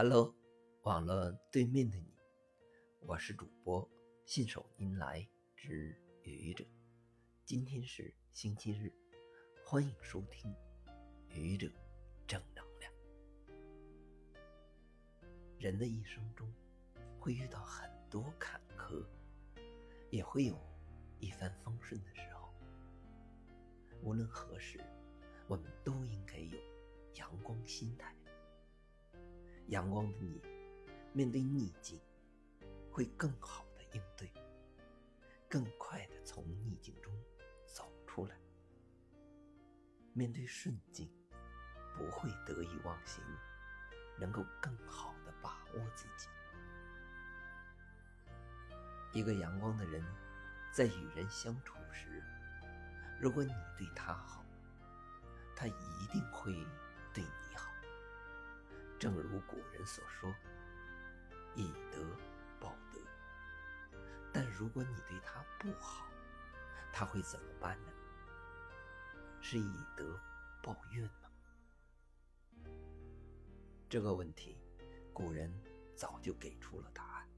Hello，网络对面的你，我是主播信手拈来之愚者。今天是星期日，欢迎收听愚者正能量。人的一生中会遇到很多坎坷，也会有一帆风顺的时候。无论何时，我们都应该有阳光心态。阳光的你，面对逆境，会更好的应对，更快的从逆境中走出来。面对顺境，不会得意忘形，能够更好的把握自己。一个阳光的人，在与人相处时，如果你对他好，他一定会对你。正如古人所说：“以德报德。”但如果你对他不好，他会怎么办呢？是以德报怨吗？这个问题，古人早就给出了答案。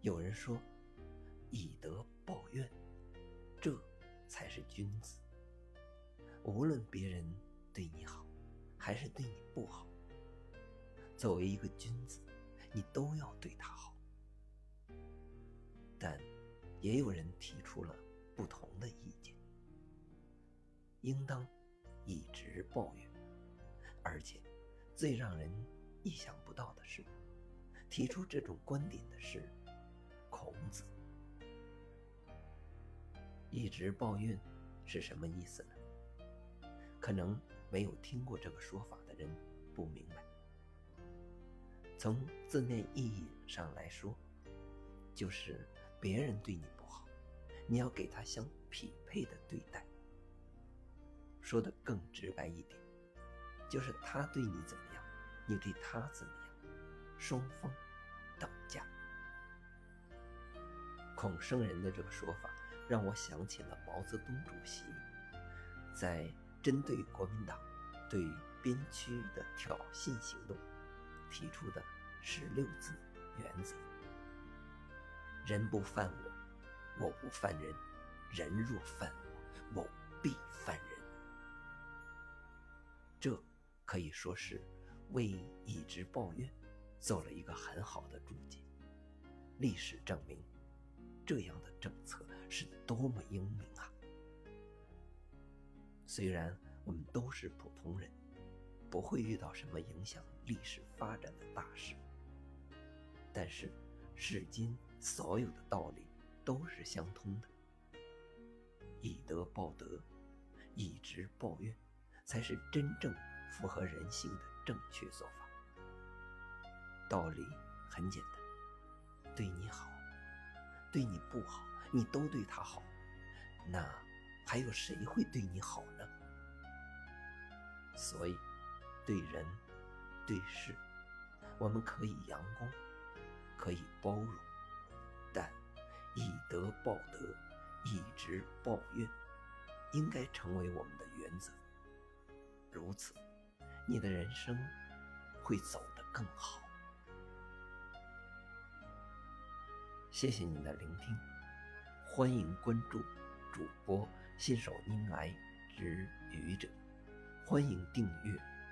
有人说：“以德报怨，这才是君子。”无论别人对你好，还是对你不好。作为一个君子，你都要对他好。但也有人提出了不同的意见，应当一直抱怨。而且，最让人意想不到的是，提出这种观点的是孔子。一直抱怨是什么意思呢？可能没有听过这个说法的人不明白。从字面意义上来说，就是别人对你不好，你要给他相匹配的对待。说的更直白一点，就是他对你怎么样，你对他怎么样，双方等价。孔圣人的这个说法，让我想起了毛泽东主席在针对国民党对边区的挑衅行动。提出的十六字原则：人不犯我，我不犯人；人若犯我，我必犯人。这可以说是为以直抱怨做了一个很好的注解。历史证明，这样的政策是多么英明啊！虽然我们都是普通人。不会遇到什么影响历史发展的大事，但是世间所有的道理都是相通的，以德报德，以直报怨，才是真正符合人性的正确做法。道理很简单，对你好，对你不好，你都对他好，那还有谁会对你好呢？所以。对人，对事，我们可以阳光，可以包容，但以德报德，以直报怨，应该成为我们的原则。如此，你的人生会走得更好。谢谢你的聆听，欢迎关注主播信手拈来之愚者，欢迎订阅。